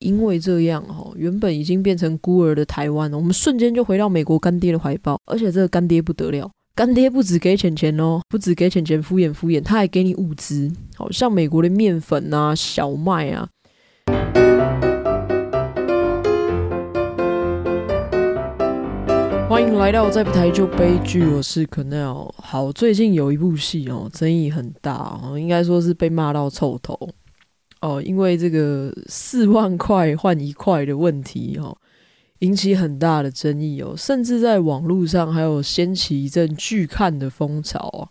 因为这样哈，原本已经变成孤儿的台湾，我们瞬间就回到美国干爹的怀抱，而且这个干爹不得了，干爹不只给钱钱哦，不只给钱钱敷衍敷衍，他还给你物资，好像美国的面粉啊、小麦啊。欢迎来到在不台就悲剧，我是 Quennel。好，最近有一部戏哦，争议很大哦，应该说是被骂到臭头。哦，因为这个四万块换一块的问题哦，引起很大的争议哦，甚至在网络上还有掀起一阵拒看的风潮啊。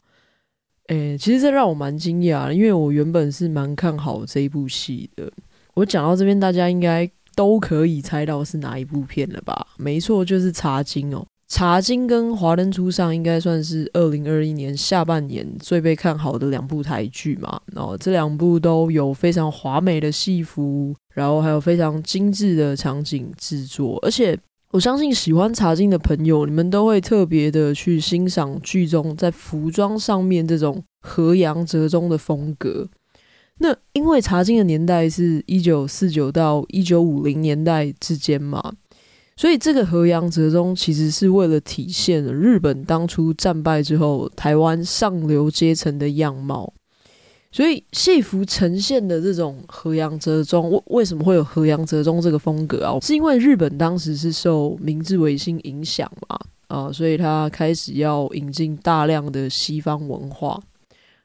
诶，其实这让我蛮惊讶，因为我原本是蛮看好这一部戏的。我讲到这边，大家应该都可以猜到是哪一部片了吧？没错，就是《茶金》哦。茶金跟华灯初上应该算是二零二一年下半年最被看好的两部台剧嘛。然后这两部都有非常华美的戏服，然后还有非常精致的场景制作。而且我相信喜欢茶金的朋友，你们都会特别的去欣赏剧中在服装上面这种和洋折中的风格。那因为茶金的年代是一九四九到一九五零年代之间嘛。所以这个和洋折中其实是为了体现了日本当初战败之后台湾上流阶层的样貌。所以戏服呈现的这种和洋折中，为为什么会有和洋折中这个风格啊？是因为日本当时是受明治维新影响嘛，啊，所以他开始要引进大量的西方文化。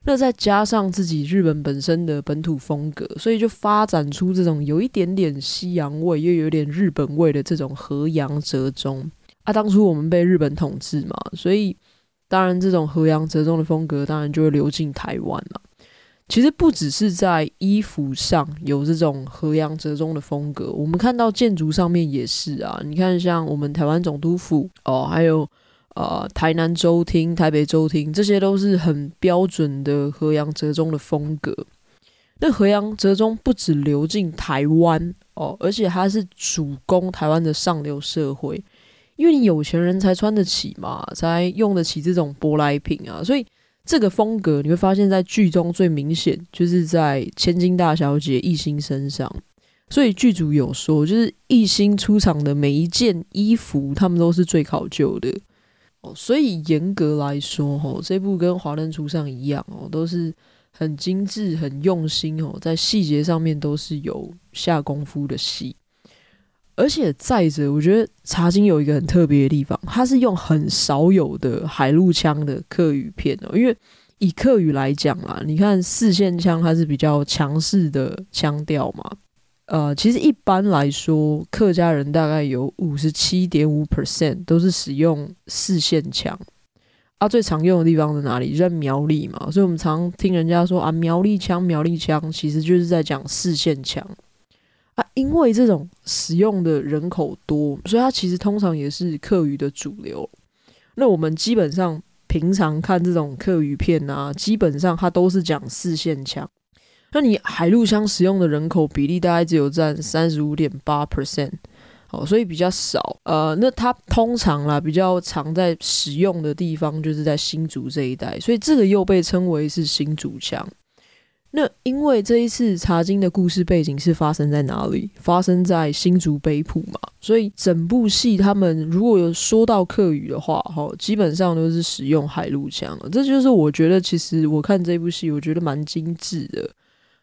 那再加上自己日本本身的本土风格，所以就发展出这种有一点点西洋味又有点日本味的这种和洋折中啊。当初我们被日本统治嘛，所以当然这种和洋折中的风格当然就会流进台湾了。其实不只是在衣服上有这种和洋折中的风格，我们看到建筑上面也是啊。你看像我们台湾总督府哦，还有。呃，台南州厅、台北州厅，这些都是很标准的河洋折中的风格。那河洋折中不只流进台湾哦，而且它是主攻台湾的上流社会，因为你有钱人才穿得起嘛，才用得起这种舶来品啊。所以这个风格你会发现在剧中最明显，就是在千金大小姐一心身上。所以剧组有说，就是一心出场的每一件衣服，他们都是最考究的。哦，所以严格来说，哦，这部跟《华灯初上》一样，哦，都是很精致、很用心，哦，在细节上面都是有下功夫的戏。而且再者，我觉得《茶金》有一个很特别的地方，它是用很少有的海陆腔的客语片哦。因为以客语来讲啦，你看四线腔，它是比较强势的腔调嘛。呃，其实一般来说，客家人大概有五十七点五 percent 都是使用四线腔啊。最常用的地方在哪里？就在苗栗嘛。所以我们常听人家说啊，苗栗腔，苗栗腔，其实就是在讲四线腔啊。因为这种使用的人口多，所以它其实通常也是客语的主流。那我们基本上平常看这种客语片啊，基本上它都是讲四线腔。那你海陆腔使用的人口比例大概只有占三十五点八 percent，哦，所以比较少。呃，那它通常啦比较常在使用的地方就是在新竹这一带，所以这个又被称为是新竹腔。那因为这一次茶金的故事背景是发生在哪里？发生在新竹北埔嘛，所以整部戏他们如果有说到客语的话，哈，基本上都是使用海陆腔。这就是我觉得，其实我看这部戏，我觉得蛮精致的。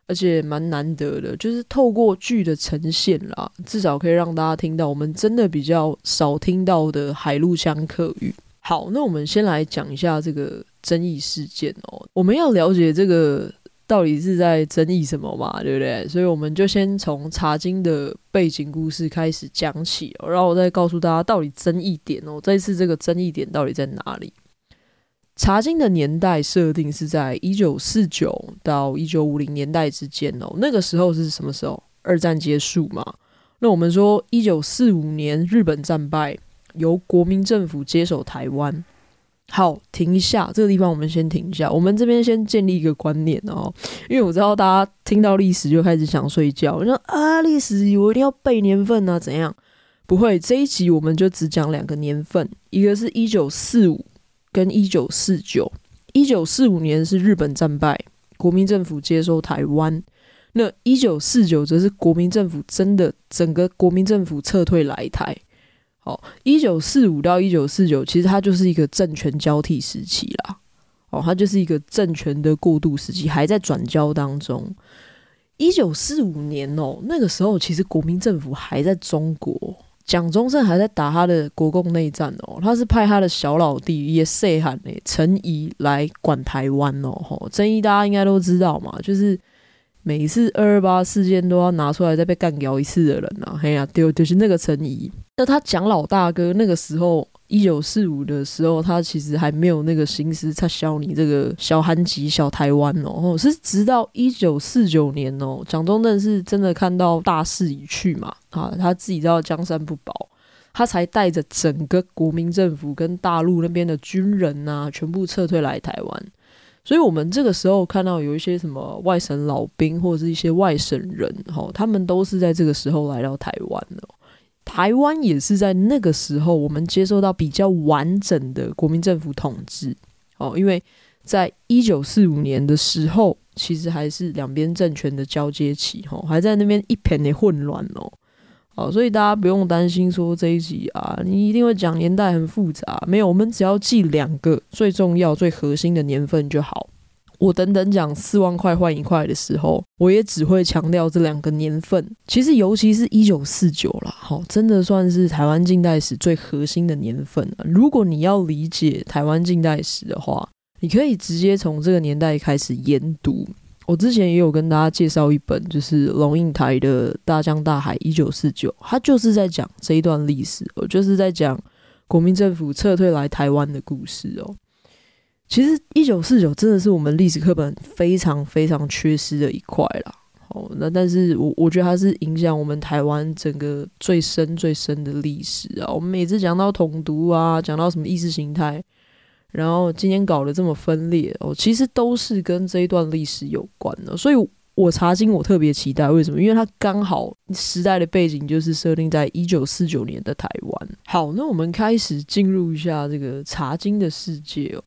而且蛮难得的，就是透过剧的呈现啦，至少可以让大家听到我们真的比较少听到的海陆腔客语。好，那我们先来讲一下这个争议事件哦。我们要了解这个到底是在争议什么嘛，对不对？所以我们就先从茶经的背景故事开始讲起，然后我再告诉大家到底争议点哦，这次这个争议点到底在哪里？茶金的年代设定是在一九四九到一九五零年代之间哦，那个时候是什么时候？二战结束嘛。那我们说一九四五年日本战败，由国民政府接手台湾。好，停一下，这个地方我们先停一下。我们这边先建立一个观念哦，因为我知道大家听到历史就开始想睡觉，我说啊，历史我一定要背年份啊，怎样？不会，这一集我们就只讲两个年份，一个是一九四五。跟一九四九，一九四五年是日本战败，国民政府接收台湾。那一九四九则是国民政府真的整个国民政府撤退来台。哦，一九四五到一九四九，其实它就是一个政权交替时期啦。哦，它就是一个政权的过渡时期，还在转交当中。一九四五年哦，那个时候其实国民政府还在中国，蒋中正还在打他的国共内战哦。他是派他的小老弟也细汉的陈仪来管台湾哦。吼，陈仪大家应该都知道嘛，就是。每一次二二八事件都要拿出来再被干掉一次的人呐，嘿呀，对，就是那个陈仪。那他蒋老大哥那个时候，一九四五的时候，他其实还没有那个心思插销你这个小韩籍小台湾哦。是直到一九四九年哦，蒋中正是真的看到大势已去嘛，啊，他自己知道江山不保，他才带着整个国民政府跟大陆那边的军人呐，全部撤退来台湾。所以，我们这个时候看到有一些什么外省老兵或者是一些外省人，哈，他们都是在这个时候来到台湾的。台湾也是在那个时候，我们接受到比较完整的国民政府统治。哦，因为在一九四五年的时候，其实还是两边政权的交接期，哈，还在那边一片的混乱哦。好，所以大家不用担心说这一集啊，你一定会讲年代很复杂。没有，我们只要记两个最重要、最核心的年份就好。我等等讲四万块换一块的时候，我也只会强调这两个年份。其实，尤其是一九四九了，好，真的算是台湾近代史最核心的年份了。如果你要理解台湾近代史的话，你可以直接从这个年代开始研读。我之前也有跟大家介绍一本，就是龙应台的《大江大海一九四九》，他就是在讲这一段历史，我就是在讲国民政府撤退来台湾的故事哦。其实一九四九真的是我们历史课本非常非常缺失的一块啦。哦，那但是我我觉得它是影响我们台湾整个最深最深的历史啊。我们每次讲到统独啊，讲到什么意识形态。然后今天搞得这么分裂哦，其实都是跟这一段历史有关的。所以我查经我特别期待，为什么？因为它刚好时代的背景就是设定在一九四九年的台湾。好，那我们开始进入一下这个查经的世界哦。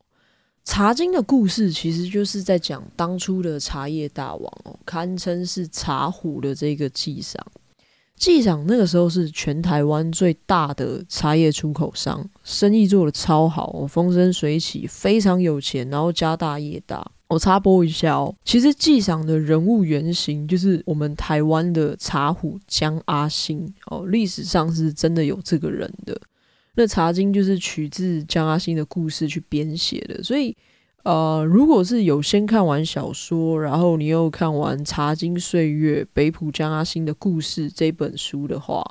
茶经的故事其实就是在讲当初的茶叶大王哦，堪称是茶壶的这个纪赏。纪赏那个时候是全台湾最大的茶叶出口商，生意做得超好，风生水起，非常有钱，然后家大业大。我插播一下哦，其实纪赏的人物原型就是我们台湾的茶壶江阿兴哦，历史上是真的有这个人的。那茶经就是取自江阿星的故事去编写的，所以。呃，如果是有先看完小说，然后你又看完《茶经岁月》北浦江阿星的故事这本书的话，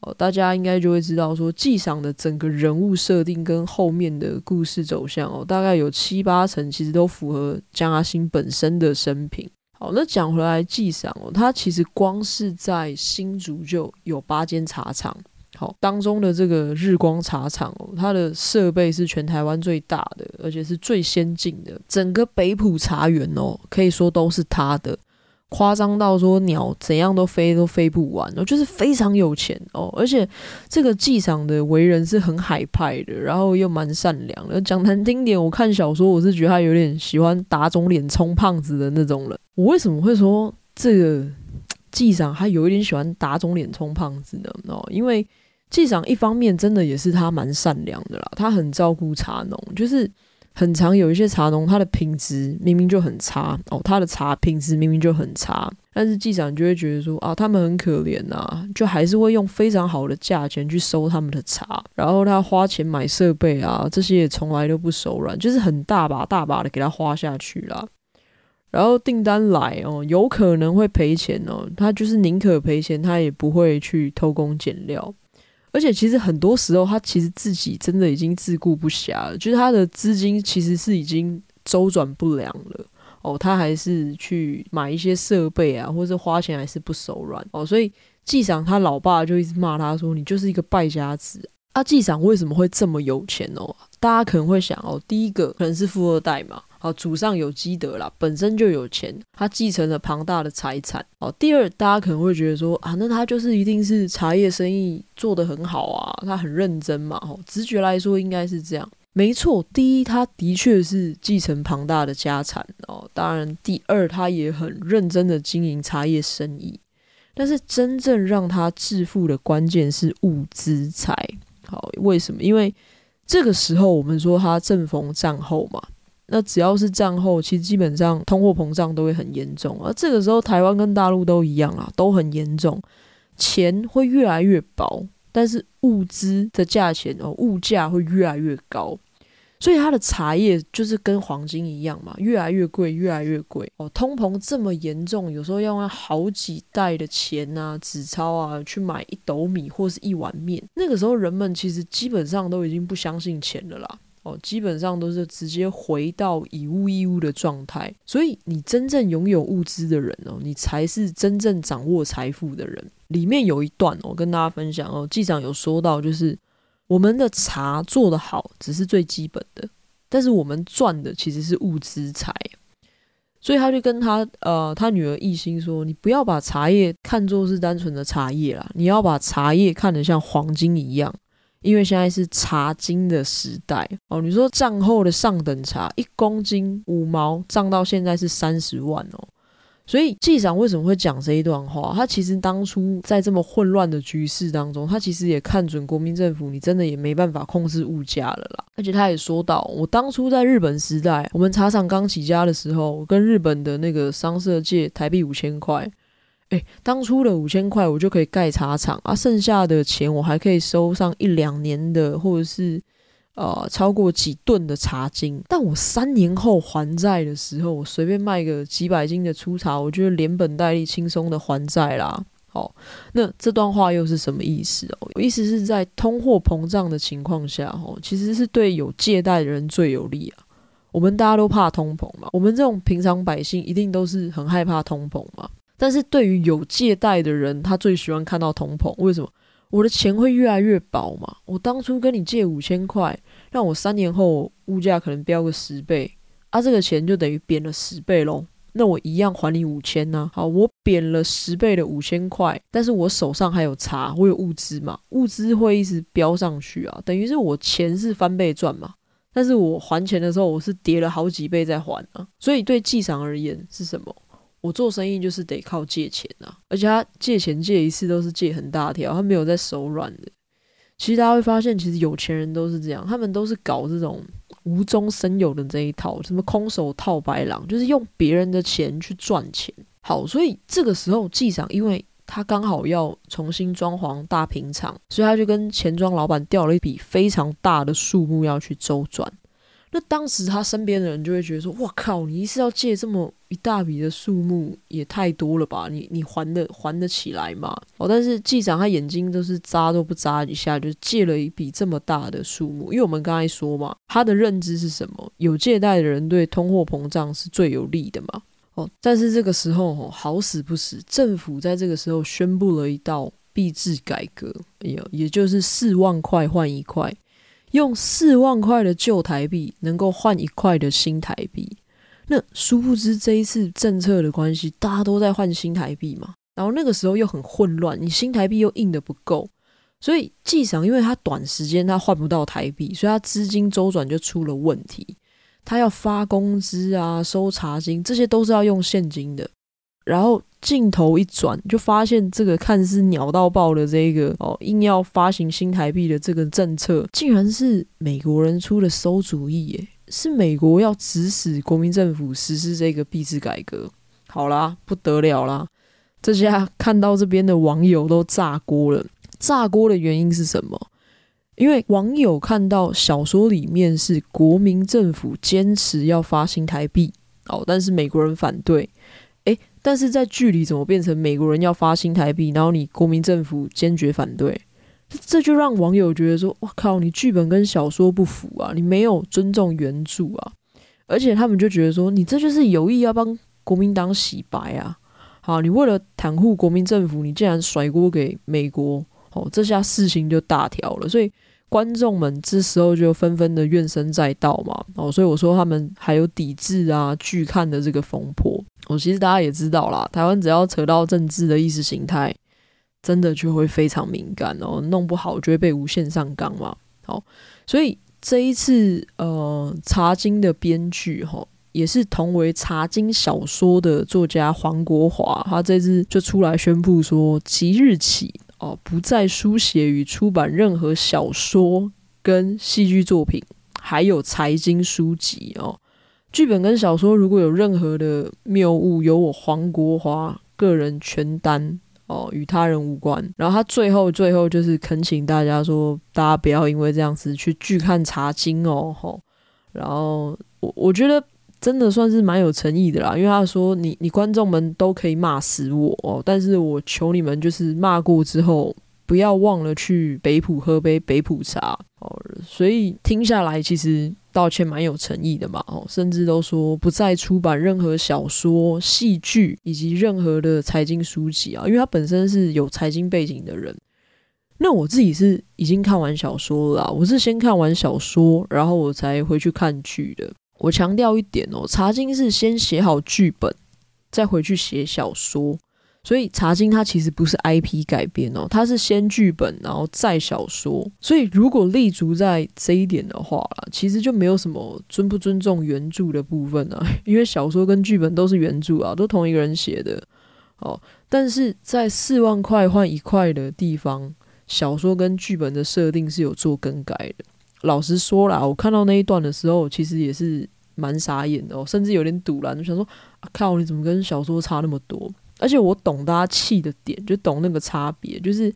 哦、大家应该就会知道说，纪赏的整个人物设定跟后面的故事走向哦，大概有七八成其实都符合江阿星本身的生平。好，那讲回来，纪赏哦，他其实光是在新竹就有八间茶厂。好，当中的这个日光茶厂哦，它的设备是全台湾最大的，而且是最先进的。整个北埔茶园哦，可以说都是他的，夸张到说鸟怎样都飞都飞不完哦，就是非常有钱哦。而且这个纪赏的为人是很海派的，然后又蛮善良的。讲难听点，我看小说我是觉得他有点喜欢打肿脸充胖子的那种人。我为什么会说这个 纪赏他有一点喜欢打肿脸充胖子呢？哦，因为。纪长一方面真的也是他蛮善良的啦，他很照顾茶农，就是很常有一些茶农，他的品质明明就很差哦，他的茶品质明明就很差，但是纪长就会觉得说啊，他们很可怜呐，就还是会用非常好的价钱去收他们的茶，然后他花钱买设备啊，这些也从来都不手软，就是很大把大把的给他花下去啦。然后订单来哦，有可能会赔钱哦，他就是宁可赔钱，他也不会去偷工减料。而且其实很多时候，他其实自己真的已经自顾不暇了，就是他的资金其实是已经周转不良了哦，他还是去买一些设备啊，或者花钱还是不手软哦，所以纪赏他老爸就一直骂他说：“你就是一个败家子。”啊，纪赏为什么会这么有钱哦？大家可能会想哦，第一个可能是富二代嘛。好，祖上有积德啦，本身就有钱，他继承了庞大的财产。好，第二，大家可能会觉得说啊，那他就是一定是茶叶生意做得很好啊，他很认真嘛。哦直觉来说应该是这样。没错，第一，他的确是继承庞大的家产哦。当然，第二，他也很认真的经营茶叶生意。但是，真正让他致富的关键是物资财。好，为什么？因为这个时候我们说他正逢战后嘛。那只要是战后，其实基本上通货膨胀都会很严重。而这个时候，台湾跟大陆都一样啊，都很严重，钱会越来越薄。但是物资的价钱哦，物价会越来越高，所以它的茶叶就是跟黄金一样嘛，越来越贵，越来越贵哦。通膨这么严重，有时候要用好几袋的钱啊、纸钞啊去买一斗米或是一碗面。那个时候人们其实基本上都已经不相信钱了啦。哦，基本上都是直接回到以物易物的状态，所以你真正拥有物资的人哦，你才是真正掌握财富的人。里面有一段我跟大家分享哦，记长有说到，就是我们的茶做得好只是最基本的，但是我们赚的其实是物资财。所以他就跟他呃他女儿一心说，你不要把茶叶看作是单纯的茶叶啦，你要把茶叶看得像黄金一样。因为现在是茶金的时代哦，你说战后的上等茶一公斤五毛涨到现在是三十万哦，所以纪长为什么会讲这一段话？他其实当初在这么混乱的局势当中，他其实也看准国民政府，你真的也没办法控制物价了啦。而且他也说到，我当初在日本时代，我们茶厂刚起家的时候，我跟日本的那个商社借台币五千块。诶，当初的五千块我就可以盖茶厂啊，剩下的钱我还可以收上一两年的，或者是呃超过几吨的茶金。但我三年后还债的时候，我随便卖个几百斤的粗茶，我就连本带利轻松的还债啦。好，那这段话又是什么意思哦？意思是在通货膨胀的情况下，哦，其实是对有借贷的人最有利啊。我们大家都怕通膨嘛，我们这种平常百姓一定都是很害怕通膨嘛。但是对于有借贷的人，他最喜欢看到通膨。为什么？我的钱会越来越薄嘛。我当初跟你借五千块，让我三年后物价可能飙个十倍，啊，这个钱就等于贬了十倍喽。那我一样还你五千呢。好，我贬了十倍的五千块，但是我手上还有茶，我有物资嘛，物资会一直飙上去啊，等于是我钱是翻倍赚嘛。但是我还钱的时候，我是跌了好几倍再还啊。所以对记长而言是什么？我做生意就是得靠借钱啊，而且他借钱借一次都是借很大条，他没有在手软的。其实大家会发现，其实有钱人都是这样，他们都是搞这种无中生有的这一套，什么空手套白狼，就是用别人的钱去赚钱。好，所以这个时候记长，因为他刚好要重新装潢大平厂，所以他就跟钱庄老板调了一笔非常大的数目要去周转。那当时他身边的人就会觉得说：“哇靠，你一次要借这么一大笔的数目，也太多了吧？你你还得还得起来吗？”哦，但是记长他眼睛都是眨都不眨一下，就借了一笔这么大的数目。因为我们刚才说嘛，他的认知是什么？有借贷的人对通货膨胀是最有利的嘛。哦，但是这个时候哦，好死不死，政府在这个时候宣布了一道币制改革，也也就是四万块换一块。用四万块的旧台币能够换一块的新台币，那殊不知这一次政策的关系，大家都在换新台币嘛。然后那个时候又很混乱，你新台币又印得不够，所以纪长因为他短时间他换不到台币，所以他资金周转就出了问题。他要发工资啊、收茶金，这些都是要用现金的。然后镜头一转，就发现这个看似鸟到爆的这个哦，硬要发行新台币的这个政策，竟然是美国人出的馊主意耶！是美国要指使国民政府实施这个币制改革。好啦，不得了啦！这下看到这边的网友都炸锅了。炸锅的原因是什么？因为网友看到小说里面是国民政府坚持要发新台币哦，但是美国人反对。但是在剧里怎么变成美国人要发新台币，然后你国民政府坚决反对？这就让网友觉得说：“哇靠，你剧本跟小说不符啊，你没有尊重原著啊！”而且他们就觉得说：“你这就是有意要帮国民党洗白啊！”好，你为了袒护国民政府，你竟然甩锅给美国，哦，这下事情就大条了。所以观众们这时候就纷纷的怨声载道嘛。哦，所以我说他们还有抵制啊拒看的这个风波。我其实大家也知道啦，台湾只要扯到政治的意识形态，真的就会非常敏感哦，弄不好就会被无限上纲嘛。好，所以这一次呃，《茶经》的编剧哈，也是同为《茶经》小说的作家黄国华，他这次就出来宣布说，即日起哦，不再书写与出版任何小说跟戏剧作品，还有财经书籍哦。剧本跟小说如果有任何的谬误，由我黄国华个人全担哦，与他人无关。然后他最后最后就是恳请大家说，大家不要因为这样子去拒看《茶经》哦，吼。然后我我觉得真的算是蛮有诚意的啦，因为他说你你观众们都可以骂死我哦，但是我求你们就是骂过之后。不要忘了去北埔喝杯北埔茶哦，所以听下来其实道歉蛮有诚意的嘛哦，甚至都说不再出版任何小说、戏剧以及任何的财经书籍啊，因为他本身是有财经背景的人。那我自己是已经看完小说了啦，我是先看完小说，然后我才回去看剧的。我强调一点哦，茶经是先写好剧本，再回去写小说。所以《茶经》它其实不是 IP 改编哦，它是先剧本，然后再小说。所以如果立足在这一点的话啦，其实就没有什么尊不尊重原著的部分啊，因为小说跟剧本都是原著啊，都同一个人写的哦。但是在四万块换一块的地方，小说跟剧本的设定是有做更改的。老实说啦，我看到那一段的时候，其实也是蛮傻眼的哦，甚至有点堵然，就想说啊靠，你怎么跟小说差那么多？而且我懂大家气的点，就懂那个差别，就是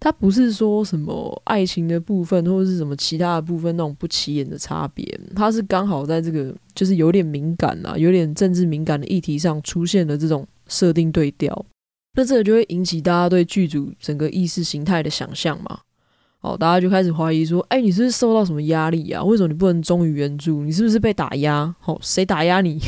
他不是说什么爱情的部分，或者是什么其他的部分那种不起眼的差别，他是刚好在这个就是有点敏感啊，有点政治敏感的议题上出现了这种设定对调，那这个就会引起大家对剧组整个意识形态的想象嘛。哦，大家就开始怀疑说，哎，你是不是受到什么压力啊？为什么你不能忠于原著？你是不是被打压？哦，谁打压你？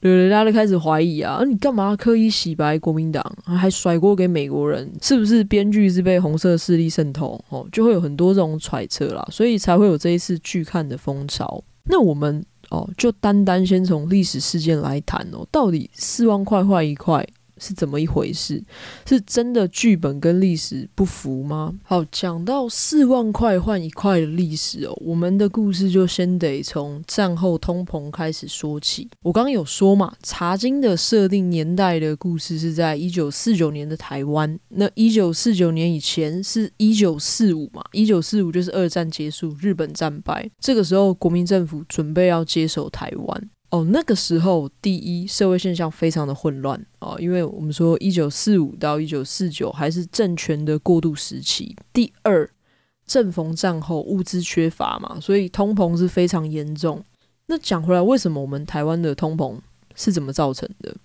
对，人家都开始怀疑啊，你干嘛刻意洗白国民党，还甩锅给美国人？是不是编剧是被红色势力渗透？哦，就会有很多这种揣测啦，所以才会有这一次拒看的风潮。那我们哦，就单单先从历史事件来谈哦，到底四万块换一块。是怎么一回事？是真的剧本跟历史不符吗？好，讲到四万块换一块的历史哦，我们的故事就先得从战后通膨开始说起。我刚刚有说嘛，《茶经》的设定年代的故事是在一九四九年的台湾。那一九四九年以前是一九四五嘛？一九四五就是二战结束，日本战败，这个时候国民政府准备要接手台湾。哦，那个时候，第一，社会现象非常的混乱哦，因为我们说一九四五到一九四九还是政权的过渡时期。第二，正逢战后物资缺乏嘛，所以通膨是非常严重。那讲回来，为什么我们台湾的通膨是怎么造成的？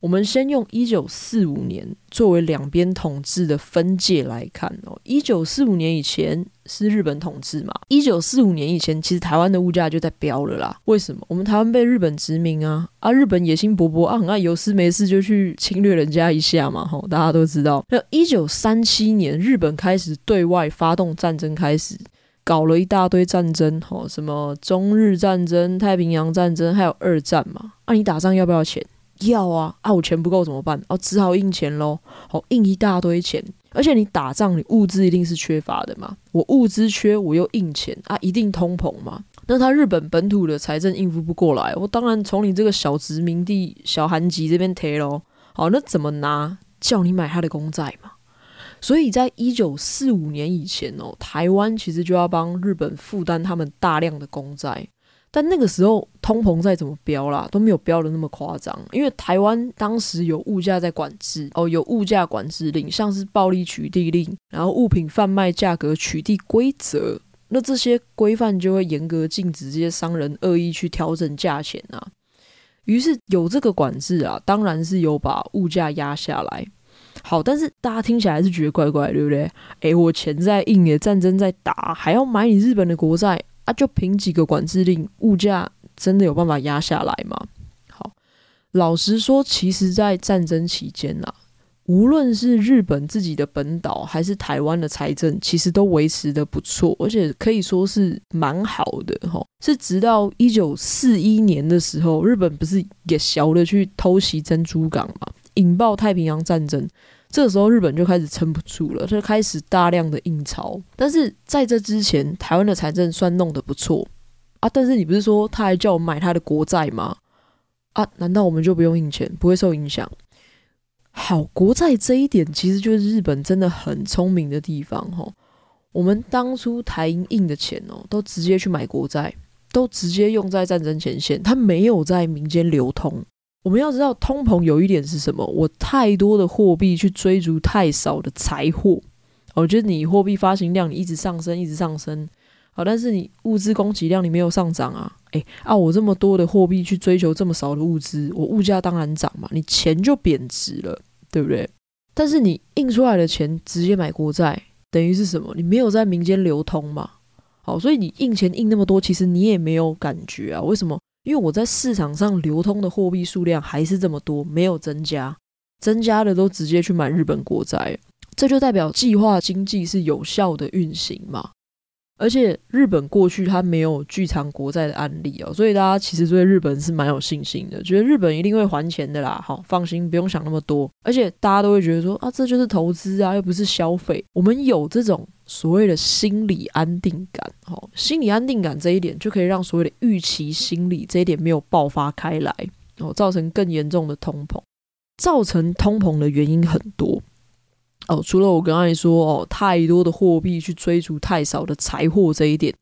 我们先用一九四五年作为两边统治的分界来看哦。一九四五年以前是日本统治嘛？一九四五年以前，其实台湾的物价就在飙了啦。为什么？我们台湾被日本殖民啊啊！日本野心勃勃啊，很爱有事没事就去侵略人家一下嘛。吼，大家都知道。那一九三七年，日本开始对外发动战争，开始搞了一大堆战争，吼，什么中日战争、太平洋战争，还有二战嘛。啊，你打仗要不要钱？要啊啊！我钱不够怎么办？哦，只好印钱喽。好，印一大堆钱，而且你打仗，你物资一定是缺乏的嘛。我物资缺，我又印钱啊，一定通膨嘛。那他日本本土的财政应付不过来，我当然从你这个小殖民地、小韩籍这边贴喽。好，那怎么拿？叫你买他的公债嘛。所以在一九四五年以前哦，台湾其实就要帮日本负担他们大量的公债。但那个时候通膨再怎么飙啦，都没有飙的那么夸张，因为台湾当时有物价在管制哦，有物价管制令，像是暴力取缔令，然后物品贩卖价格取缔规则，那这些规范就会严格禁止这些商人恶意去调整价钱啊。于是有这个管制啊，当然是有把物价压下来。好，但是大家听起来还是觉得怪怪，对不对？诶，我钱在印，也战争在打，还要买你日本的国债。啊，就凭几个管制令，物价真的有办法压下来吗？好，老实说，其实，在战争期间啊，无论是日本自己的本岛，还是台湾的财政，其实都维持得不错，而且可以说是蛮好的。齁，是直到一九四一年的时候，日本不是也小了去偷袭珍珠港嘛，引爆太平洋战争。这个时候日本就开始撑不住了，就开始大量的印钞。但是在这之前，台湾的财政算弄得不错啊。但是你不是说他还叫我买他的国债吗？啊，难道我们就不用印钱，不会受影响？好，国债这一点其实就是日本真的很聪明的地方哈。我们当初台银印的钱哦，都直接去买国债，都直接用在战争前线，它没有在民间流通。我们要知道，通膨有一点是什么？我太多的货币去追逐太少的财货。我觉得你货币发行量你一直上升，一直上升，好，但是你物资供给量你没有上涨啊。诶，啊，我这么多的货币去追求这么少的物资，我物价当然涨嘛，你钱就贬值了，对不对？但是你印出来的钱直接买国债。等于是什么？你没有在民间流通嘛？好，所以你印钱印那么多，其实你也没有感觉啊。为什么？因为我在市场上流通的货币数量还是这么多，没有增加，增加的都直接去买日本国债，这就代表计划经济是有效的运行嘛。而且日本过去它没有巨偿国债的案例哦，所以大家其实对日本是蛮有信心的，觉得日本一定会还钱的啦。好，放心，不用想那么多。而且大家都会觉得说啊，这就是投资啊，又不是消费。我们有这种所谓的心理安定感，好，心理安定感这一点就可以让所谓的预期心理这一点没有爆发开来，哦，造成更严重的通膨。造成通膨的原因很多。哦，除了我刚才说哦，太多的货币去追逐太少的财货这一点，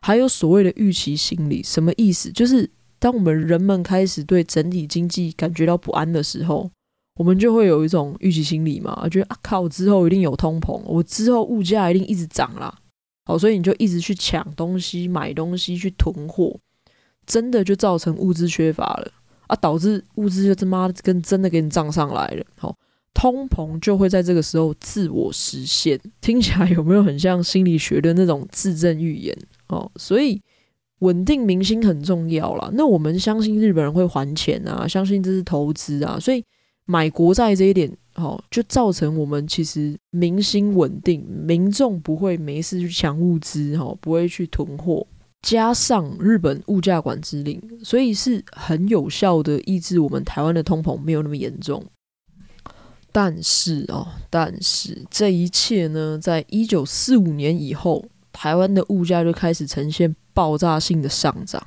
还有所谓的预期心理，什么意思？就是当我们人们开始对整体经济感觉到不安的时候，我们就会有一种预期心理嘛，觉得啊靠，之后一定有通膨，我之后物价一定一直涨啦。好，所以你就一直去抢东西、买东西、去囤货，真的就造成物资缺乏了啊，导致物资就他妈跟真的给你涨上来了。好。通膨就会在这个时候自我实现，听起来有没有很像心理学的那种自证预言哦？所以稳定民心很重要啦。那我们相信日本人会还钱啊，相信这是投资啊，所以买国债这一点哦，就造成我们其实民心稳定，民众不会没事去抢物资哦，不会去囤货，加上日本物价管制令，所以是很有效的抑制我们台湾的通膨没有那么严重。但是哦，但是这一切呢，在一九四五年以后，台湾的物价就开始呈现爆炸性的上涨。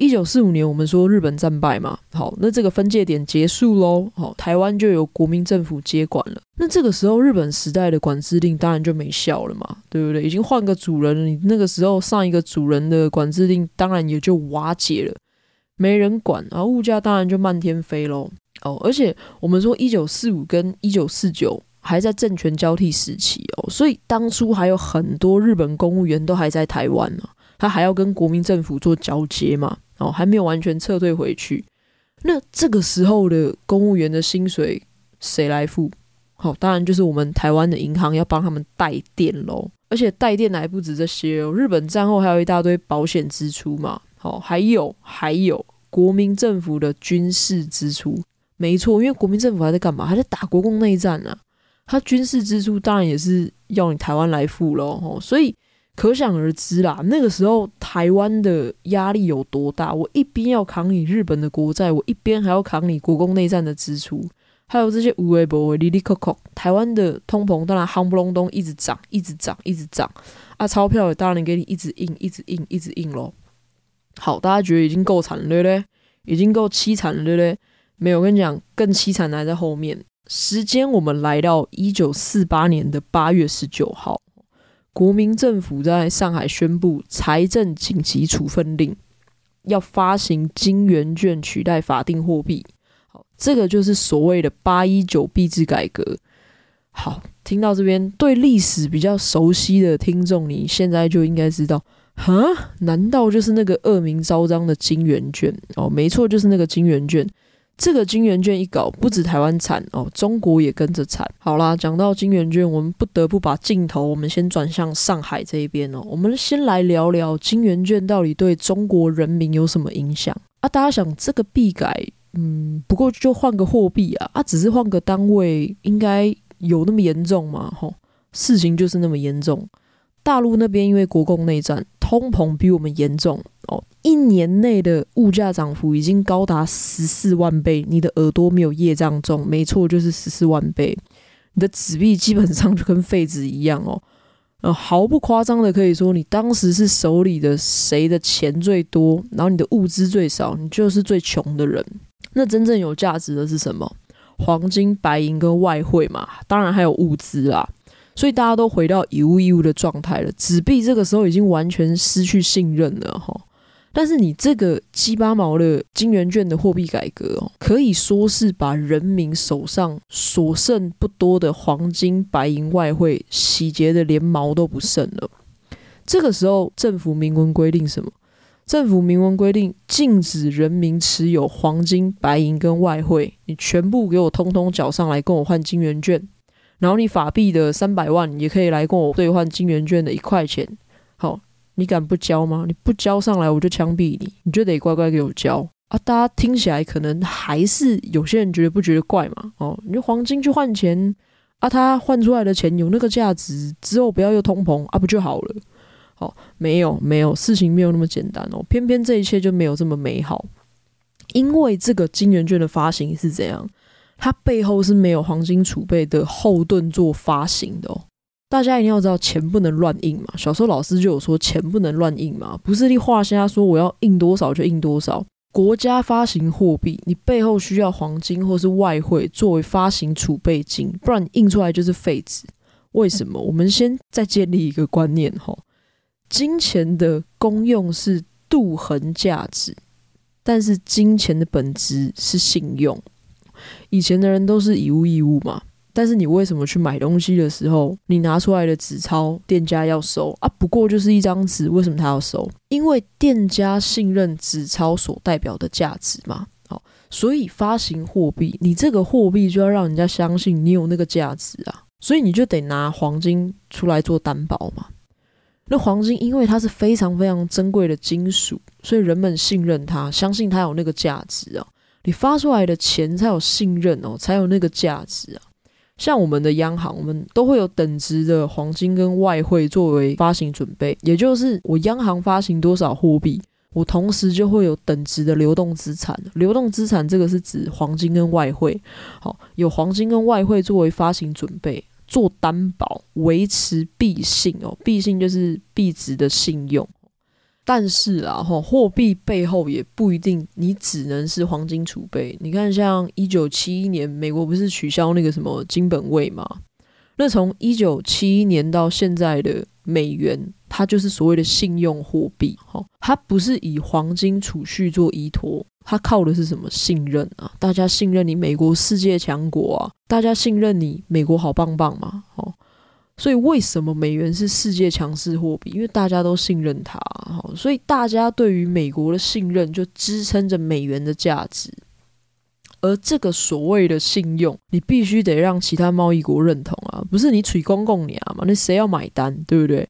一九四五年，我们说日本战败嘛，好，那这个分界点结束喽，好，台湾就由国民政府接管了。那这个时候，日本时代的管制令当然就没效了嘛，对不对？已经换个主人了，你那个时候上一个主人的管制令当然也就瓦解了，没人管，然后物价当然就漫天飞喽。哦，而且我们说一九四五跟一九四九还在政权交替时期哦，所以当初还有很多日本公务员都还在台湾呢，他还要跟国民政府做交接嘛，哦，还没有完全撤退回去。那这个时候的公务员的薪水谁来付？好，当然就是我们台湾的银行要帮他们带电喽。而且带电还不止这些哦，日本战后还有一大堆保险支出嘛，好，还有还有国民政府的军事支出。没错，因为国民政府还在干嘛？还在打国共内战呢、啊。他军事支出当然也是要你台湾来付喽。所以可想而知啦，那个时候台湾的压力有多大？我一边要扛你日本的国债，我一边还要扛你国共内战的支出，还有这些有的没的利利扣扣。台湾的通膨当然夯不隆咚一直涨，一直涨，一直涨啊！钞票也当然给你一直印，一直印，一直印喽。好，大家觉得已经够惨了对不对？已经够凄惨了对不对？没有，我跟你讲，更凄惨的还在后面。时间我们来到一九四八年的八月十九号，国民政府在上海宣布财政紧急处分令，要发行金圆券取代法定货币。好，这个就是所谓的八一九币制改革。好，听到这边，对历史比较熟悉的听众，你现在就应该知道，哈，难道就是那个恶名昭彰的金圆券？哦，没错，就是那个金圆券。这个金圆券一搞，不止台湾惨哦，中国也跟着惨。好啦，讲到金圆券，我们不得不把镜头，我们先转向上海这一边哦。我们先来聊聊金圆券到底对中国人民有什么影响啊？大家想，这个币改，嗯，不过就换个货币啊，啊，只是换个单位，应该有那么严重吗？吼，事情就是那么严重。大陆那边因为国共内战，通膨比我们严重哦。一年内的物价涨幅已经高达十四万倍，你的耳朵没有业障重，没错，就是十四万倍。你的纸币基本上就跟废纸一样哦。呃，毫不夸张的可以说，你当时是手里的谁的钱最多，然后你的物资最少，你就是最穷的人。那真正有价值的是什么？黄金、白银跟外汇嘛，当然还有物资啦。所以大家都回到以物易物的状态了，纸币这个时候已经完全失去信任了哈。但是你这个鸡巴毛的金圆券的货币改革哦，可以说是把人民手上所剩不多的黄金、白银、外汇洗劫的连毛都不剩了。这个时候，政府明文规定什么？政府明文规定禁止人民持有黄金、白银跟外汇，你全部给我通通缴上来，跟我换金圆券。然后你法币的三百万也可以来跟我兑换金圆券的一块钱。好。你敢不交吗？你不交上来，我就枪毙你！你就得乖乖给我交啊！大家听起来可能还是有些人觉得不觉得怪嘛？哦，你就黄金去换钱啊，他换出来的钱有那个价值，之后不要又通膨啊，不就好了？哦，没有没有，事情没有那么简单哦，偏偏这一切就没有这么美好，因为这个金圆券的发行是怎样？它背后是没有黄金储备的后盾做发行的哦。大家一定要知道，钱不能乱印嘛。小时候老师就有说，钱不能乱印嘛，不是你画瞎说我要印多少就印多少。国家发行货币，你背后需要黄金或是外汇作为发行储备金，不然印出来就是废纸。为什么？我们先再建立一个观念哈，金钱的功用是度衡价值，但是金钱的本质是信用。以前的人都是以物易物嘛。但是你为什么去买东西的时候，你拿出来的纸钞，店家要收啊？不过就是一张纸，为什么他要收？因为店家信任纸钞所代表的价值嘛。好，所以发行货币，你这个货币就要让人家相信你有那个价值啊。所以你就得拿黄金出来做担保嘛。那黄金因为它是非常非常珍贵的金属，所以人们信任它，相信它有那个价值啊。你发出来的钱才有信任哦，才有那个价值啊。像我们的央行，我们都会有等值的黄金跟外汇作为发行准备，也就是我央行发行多少货币，我同时就会有等值的流动资产。流动资产这个是指黄金跟外汇，好，有黄金跟外汇作为发行准备，做担保，维持币信哦，币信就是币值的信用。但是啊，哈，货币背后也不一定，你只能是黄金储备。你看，像一九七一年，美国不是取消那个什么金本位吗？那从一九七一年到现在的美元，它就是所谓的信用货币，哈，它不是以黄金储蓄做依托，它靠的是什么？信任啊！大家信任你，美国世界强国啊！大家信任你，美国好棒棒嘛，哈。所以为什么美元是世界强势货币？因为大家都信任它，所以大家对于美国的信任就支撑着美元的价值。而这个所谓的信用，你必须得让其他贸易国认同啊，不是你取公共粮嘛？那谁要买单，对不对？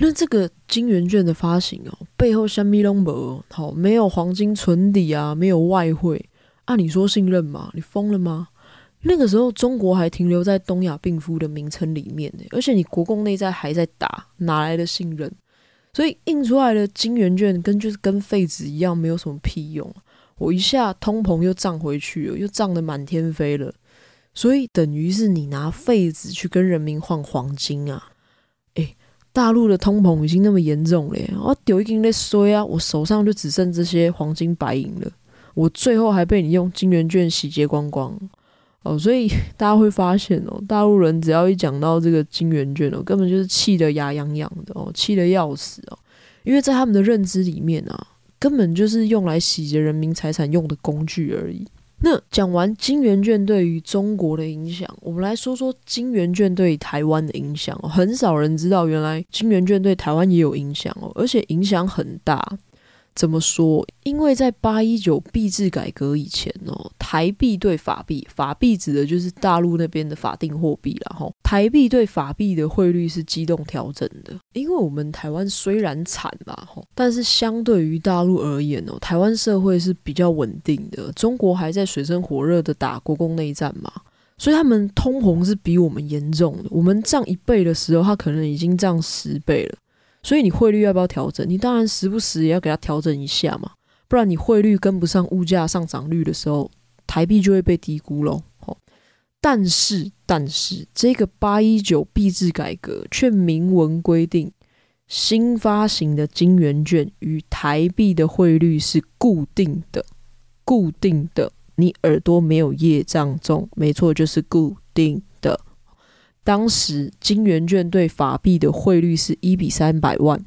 那这个金圆券的发行哦，背后什么都没有，好，没有黄金存底啊，没有外汇，按你说信任吗？你疯了吗？那个时候，中国还停留在东亚病夫的名称里面呢，而且你国共内战还在打，哪来的信任？所以印出来的金圆券跟就是跟废纸一样，没有什么屁用。我一下通膨又涨回去了，又涨得满天飞了。所以等于是你拿废纸去跟人民换黄金啊！诶，大陆的通膨已经那么严重了，我丢一斤在衰啊！我手上就只剩这些黄金白银了，我最后还被你用金圆券洗劫光光。哦，所以 大家会发现哦，大陆人只要一讲到这个金圆券哦，根本就是气得牙痒痒的哦，气得要死哦，因为在他们的认知里面啊，根本就是用来洗劫人民财产用的工具而已。那讲完金圆券对于中国的影响，我们来说说金圆券对台湾的影响哦。很少人知道，原来金圆券对台湾也有影响哦，而且影响很大。怎么说？因为在八一九币制改革以前哦，台币对法币，法币指的就是大陆那边的法定货币啦。吼，台币对法币的汇率是机动调整的。因为我们台湾虽然惨吧，但是相对于大陆而言哦，台湾社会是比较稳定的。中国还在水深火热的打国共内战嘛，所以他们通膨是比我们严重的。我们涨一倍的时候，他可能已经涨十倍了。所以你汇率要不要调整？你当然时不时也要给它调整一下嘛，不然你汇率跟不上物价上涨率的时候，台币就会被低估喽。但是，但是这个八一九币制改革却明文规定，新发行的金圆券与台币的汇率是固定的，固定的。你耳朵没有业障重，没错，就是固定。当时金圆券对法币的汇率是一比三百万，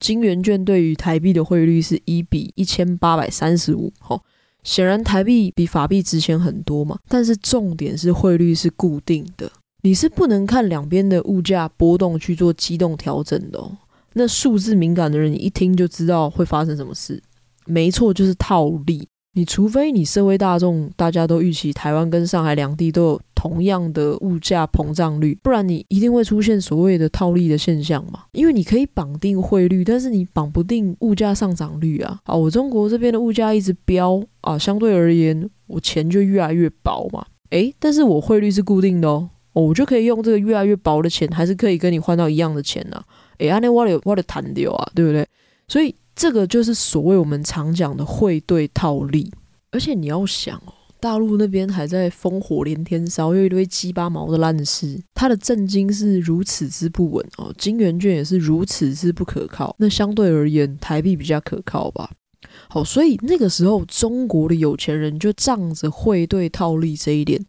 金圆券对于台币的汇率是一比一千八百三十五。吼。显然台币比法币值钱很多嘛，但是重点是汇率是固定的，你是不能看两边的物价波动去做机动调整的哦。那数字敏感的人，你一听就知道会发生什么事，没错，就是套利。你除非你社会大众大家都预期台湾跟上海两地都有同样的物价膨胀率，不然你一定会出现所谓的套利的现象嘛。因为你可以绑定汇率，但是你绑不定物价上涨率啊。啊，我中国这边的物价一直飙啊，相对而言我钱就越来越薄嘛。诶，但是我汇率是固定的哦，我就可以用这个越来越薄的钱，还是可以跟你换到一样的钱呐。诶，安内我的我的弹掉啊，对不对？所以。这个就是所谓我们常讲的汇兑套利，而且你要想哦，大陆那边还在烽火连天烧，有一堆鸡巴毛的烂事，它的政经是如此之不稳哦，金圆券也是如此之不可靠。那相对而言，台币比较可靠吧？好，所以那个时候中国的有钱人就仗着汇兑套利这一点，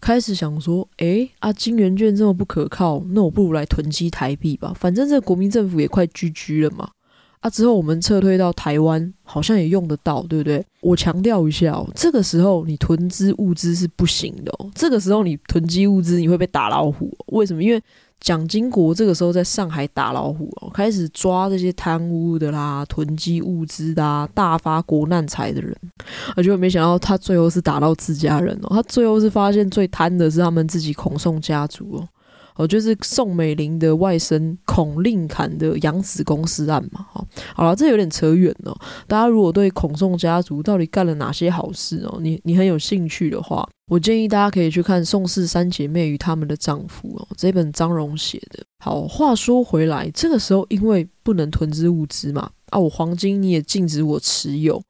开始想说：哎啊，金圆券这么不可靠，那我不如来囤积台币吧，反正这国民政府也快 GG 了嘛。啊，之后我们撤退到台湾，好像也用得到，对不对？我强调一下哦，这个时候你囤积物资是不行的哦。这个时候你囤积物资，你会被打老虎。为什么？因为蒋经国这个时候在上海打老虎哦，开始抓这些贪污的啦、囤积物资的啊、大发国难财的人。而且我没想到他最后是打到自家人哦，他最后是发现最贪的是他们自己孔宋家族哦。哦，就是宋美龄的外甥孔令侃的养子公司案嘛，哈，好了，这有点扯远了。大家如果对孔宋家族到底干了哪些好事哦，你你很有兴趣的话，我建议大家可以去看《宋氏三姐妹与她们的丈夫》哦，这本张荣写的。好，话说回来，这个时候因为不能囤积物资嘛，啊，我黄金你也禁止我持有，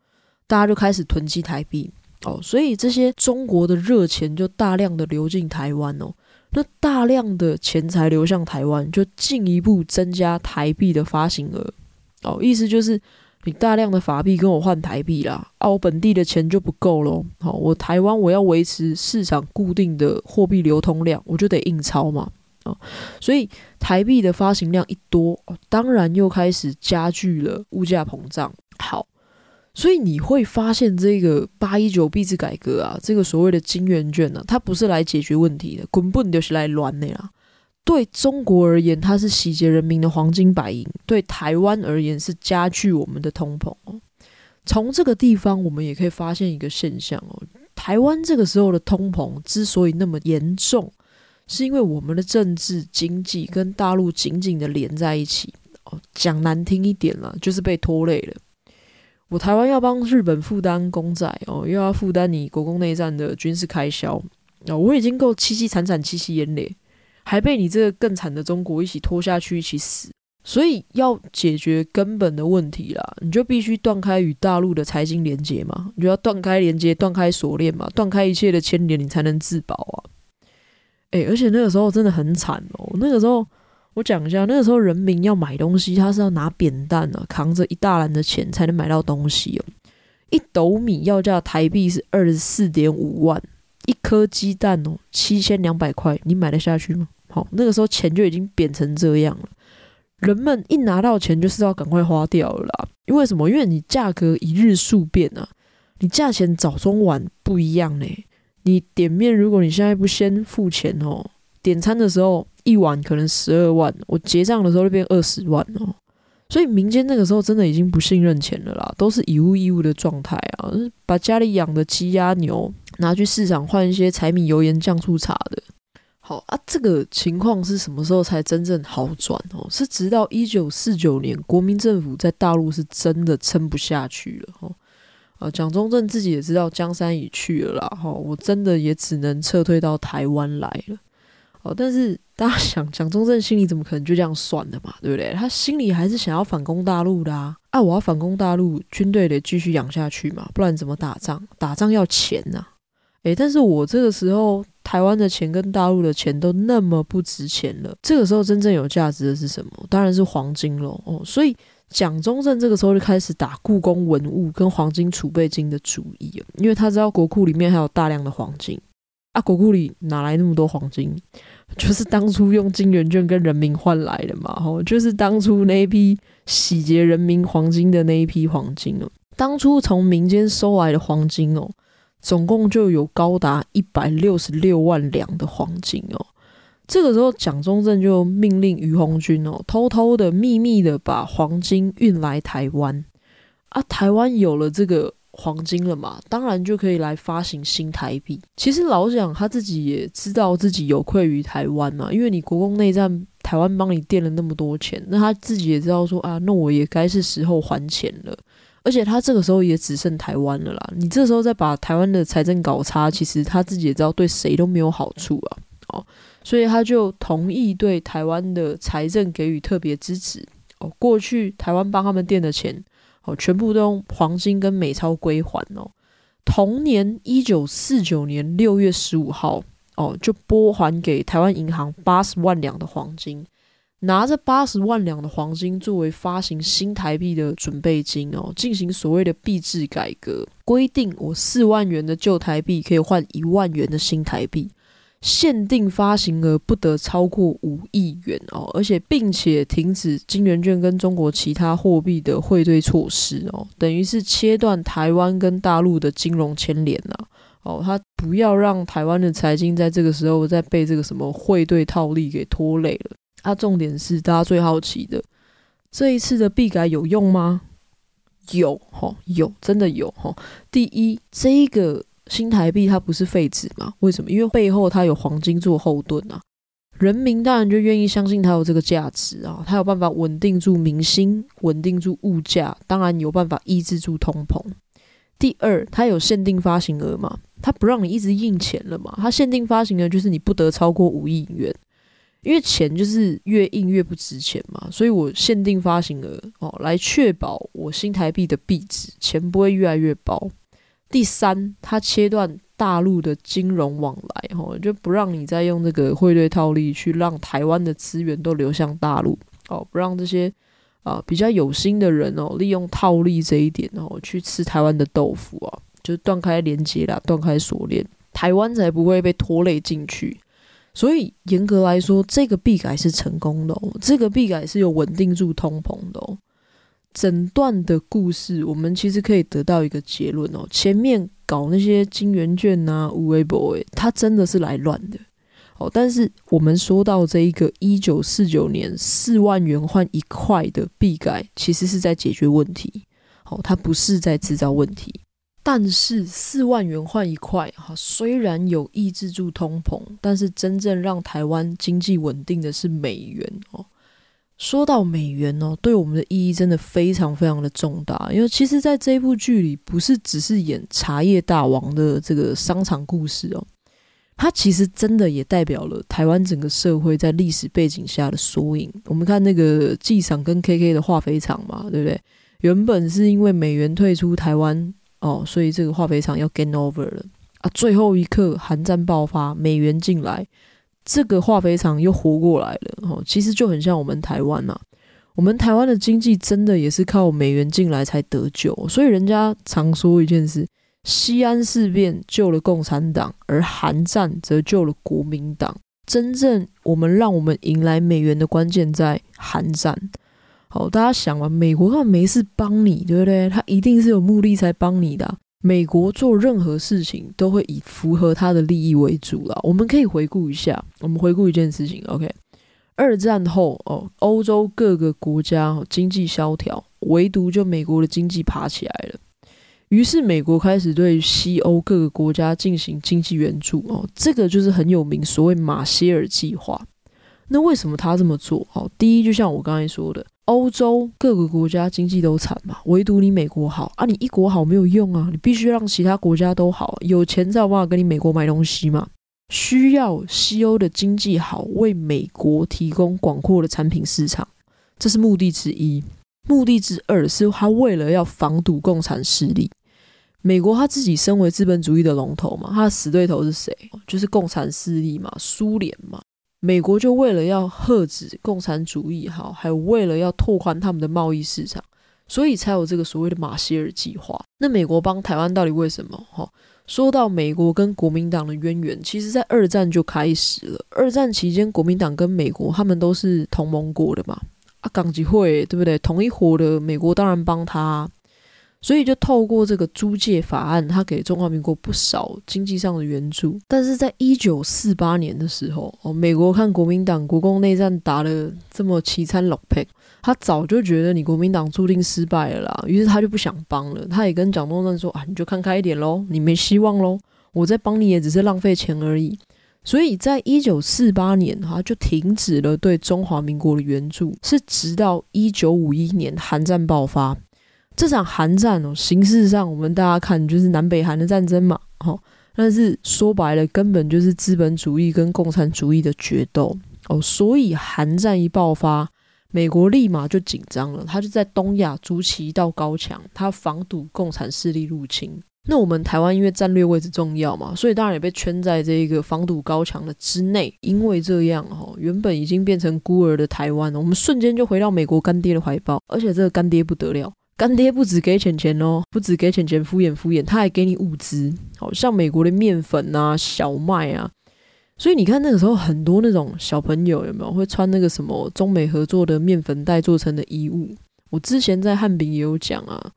大家就开始囤积台币哦，所以这些中国的热钱就大量的流进台湾哦。那大量的钱财流向台湾，就进一步增加台币的发行额。哦，意思就是你大量的法币跟我换台币啦，啊，我本地的钱就不够喽。好，我台湾我要维持市场固定的货币流通量，我就得印钞嘛。啊，所以台币的发行量一多，当然又开始加剧了物价膨胀。好。所以你会发现，这个八一九币制改革啊，这个所谓的金圆券呢、啊，它不是来解决问题的，根本就是来乱的啦。对中国而言，它是洗劫人民的黄金白银；对台湾而言，是加剧我们的通膨哦。从这个地方，我们也可以发现一个现象哦：台湾这个时候的通膨之所以那么严重，是因为我们的政治经济跟大陆紧紧的连在一起哦。讲难听一点了，就是被拖累了。我台湾要帮日本负担公债哦，又要负担你国共内战的军事开销哦，我已经够凄凄惨惨、戚戚焉咧，还被你这个更惨的中国一起拖下去，一起死。所以要解决根本的问题啦，你就必须断开与大陆的财经连接嘛，你就要断开连接，断开锁链嘛，断开一切的牵连，你才能自保啊。诶，而且那个时候真的很惨哦，那个时候。我讲一下，那个时候人民要买东西，他是要拿扁担啊，扛着一大篮的钱才能买到东西哦。一斗米要价台币是二十四点五万，一颗鸡蛋哦七千两百块，你买得下去吗？好，那个时候钱就已经贬成这样了，人们一拿到钱就是要赶快花掉了啦。因为什么？因为你价格一日数变啊，你价钱早中晚不一样呢。你点面，如果你现在不先付钱哦，点餐的时候。一晚可能十二万，我结账的时候就变二十万哦，所以民间那个时候真的已经不信任钱了啦，都是以物易物的状态啊，把家里养的鸡鸭牛拿去市场换一些柴米油盐酱醋茶的。好啊，这个情况是什么时候才真正好转哦？是直到一九四九年，国民政府在大陆是真的撑不下去了哦。啊，蒋中正自己也知道江山已去了啦，哈，我真的也只能撤退到台湾来了。哦，但是大家想，蒋中正心里怎么可能就这样算的嘛？对不对？他心里还是想要反攻大陆的啊！啊，我要反攻大陆，军队得继续养下去嘛，不然怎么打仗？打仗要钱呐、啊！诶，但是我这个时候台湾的钱跟大陆的钱都那么不值钱了，这个时候真正有价值的是什么？当然是黄金喽。哦，所以蒋中正这个时候就开始打故宫文物跟黄金储备金的主意了，因为他知道国库里面还有大量的黄金啊，国库里哪来那么多黄金？就是当初用金圆券跟人民换来的嘛，吼，就是当初那一批洗劫人民黄金的那一批黄金哦。当初从民间收来的黄金哦，总共就有高达一百六十六万两的黄金哦。这个时候，蒋中正就命令于鸿钧哦，偷偷的、秘密的把黄金运来台湾啊。台湾有了这个。黄金了嘛，当然就可以来发行新台币。其实老蒋他自己也知道自己有愧于台湾嘛，因为你国共内战，台湾帮你垫了那么多钱，那他自己也知道说啊，那我也该是时候还钱了。而且他这个时候也只剩台湾了啦，你这时候再把台湾的财政搞差，其实他自己也知道对谁都没有好处啊。哦，所以他就同意对台湾的财政给予特别支持。哦，过去台湾帮他们垫的钱。哦，全部都用黄金跟美钞归还哦。同年一九四九年六月十五号，哦，就拨还给台湾银行八十万两的黄金，拿着八十万两的黄金作为发行新台币的准备金哦，进行所谓的币制改革，规定我四万元的旧台币可以换一万元的新台币。限定发行额不得超过五亿元哦，而且并且停止金圆券跟中国其他货币的汇兑措施哦，等于是切断台湾跟大陆的金融牵连呐哦，他不要让台湾的财经在这个时候再被这个什么汇兑套利给拖累了。啊，重点是大家最好奇的，这一次的币改有用吗？有哈，有真的有哈。第一，这个。新台币它不是废纸吗？为什么？因为背后它有黄金做后盾啊，人民当然就愿意相信它有这个价值啊，它有办法稳定住民心，稳定住物价，当然有办法抑制住通膨。第二，它有限定发行额嘛，它不让你一直印钱了嘛，它限定发行额就是你不得超过五亿元，因为钱就是越印越不值钱嘛，所以我限定发行额哦，来确保我新台币的币值钱不会越来越薄。第三，它切断大陆的金融往来，吼，就不让你再用这个汇兑套利去让台湾的资源都流向大陆，哦，不让这些啊比较有心的人哦利用套利这一点哦去吃台湾的豆腐啊，就断开连接啦，断开锁链，台湾才不会被拖累进去。所以严格来说，这个币改是成功的哦，这个币改是有稳定住通膨的哦。整段的故事，我们其实可以得到一个结论哦。前面搞那些金圆券呐、啊、无为 boy，他真的是来乱的哦。但是我们说到这一个一九四九年四万元换一块的币改，其实是在解决问题，哦，它不是在制造问题。但是四万元换一块，哈，虽然有抑制住通膨，但是真正让台湾经济稳定的是美元哦。说到美元哦，对我们的意义真的非常非常的重大。因为其实，在这部剧里，不是只是演茶叶大王的这个商场故事哦，它其实真的也代表了台湾整个社会在历史背景下的缩影。我们看那个纪赏跟 KK 的化肥厂嘛，对不对？原本是因为美元退出台湾哦，所以这个化肥厂要 gain over 了啊。最后一刻，韩战爆发，美元进来。这个化肥厂又活过来了，哦，其实就很像我们台湾呐。我们台湾的经济真的也是靠美元进来才得救，所以人家常说一件事：西安事变救了共产党，而韩战则救了国民党。真正我们让我们迎来美元的关键在韩战。好，大家想嘛，美国他没事帮你，对不对？他一定是有目的才帮你的。美国做任何事情都会以符合他的利益为主了。我们可以回顾一下，我们回顾一件事情。OK，二战后哦，欧洲各个国家经济萧条，唯独就美国的经济爬起来了。于是美国开始对西欧各个国家进行经济援助哦，这个就是很有名，所谓马歇尔计划。那为什么他这么做？哦，第一，就像我刚才说的。欧洲各个国家经济都惨嘛，唯独你美国好啊！你一国好没有用啊，你必须让其他国家都好，有钱才有办法跟你美国买东西嘛。需要西欧的经济好，为美国提供广阔的产品市场，这是目的之一。目的之二是他为了要防堵共产势力。美国他自己身为资本主义的龙头嘛，他的死对头是谁？就是共产势力嘛，苏联嘛。美国就为了要遏制共产主义，哈，还有为了要拓宽他们的贸易市场，所以才有这个所谓的马歇尔计划。那美国帮台湾到底为什么？哈，说到美国跟国民党的渊源，其实在二战就开始了。二战期间，国民党跟美国他们都是同盟国的嘛，啊，港籍会对不对？同一伙的，美国当然帮他。所以就透过这个租借法案，他给中华民国不少经济上的援助。但是在一九四八年的时候，哦，美国看国民党国共内战打得这么凄惨落魄，他早就觉得你国民党注定失败了啦，于是他就不想帮了。他也跟蒋中正说啊，你就看开一点喽，你没希望喽，我再帮你也只是浪费钱而已。所以在一九四八年，他就停止了对中华民国的援助，是直到一九五一年韩战爆发。这场韩战哦，形式上我们大家看就是南北韩的战争嘛，哦，但是说白了根本就是资本主义跟共产主义的决斗哦，所以韩战一爆发，美国立马就紧张了，他就在东亚筑起一道高墙，他防堵共产势力入侵。那我们台湾因为战略位置重要嘛，所以当然也被圈在这个防堵高墙的之内。因为这样哦，原本已经变成孤儿的台湾，我们瞬间就回到美国干爹的怀抱，而且这个干爹不得了。干爹不止给钱钱哦，不止给钱钱敷衍敷衍，他还给你物资，好像美国的面粉啊、小麦啊。所以你看那个时候很多那种小朋友有没有会穿那个什么中美合作的面粉袋做成的衣物？我之前在汉饼也有讲啊，